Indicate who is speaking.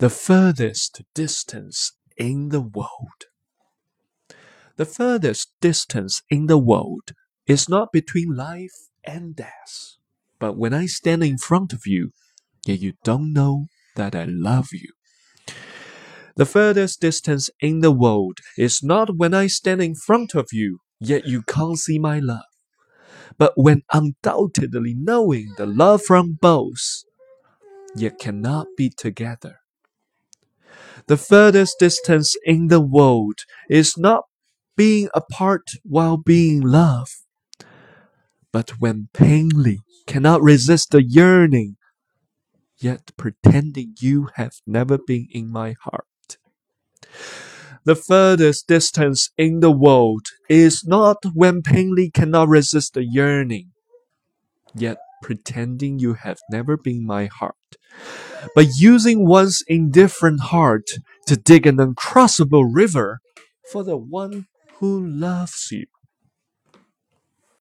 Speaker 1: the furthest distance in the world. The furthest distance in the world is not between life and death, but when I stand in front of you, yet you don't know that I love you. The furthest distance in the world is not when I stand in front of you, yet you can't see my love, but when undoubtedly knowing the love from both, yet cannot be together. The furthest distance in the world is not being apart while being loved, but when painly cannot resist the yearning, yet pretending you have never been in my heart. The furthest distance in the world is not when painly cannot resist the yearning, yet pretending you have never been my heart, but using one's indifferent heart to dig an uncrossable river for the one who loves you.